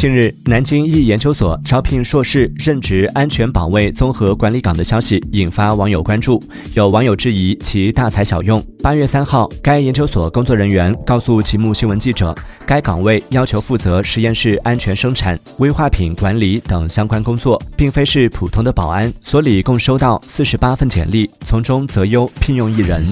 近日，南京一研究所招聘硕士任职安全保卫综合管理岗的消息引发网友关注，有网友质疑其大材小用。八月三号，该研究所工作人员告诉极目新闻记者，该岗位要求负责实验室安全生产、危化品管理等相关工作，并非是普通的保安。所里共收到四十八份简历，从中择优聘用一人。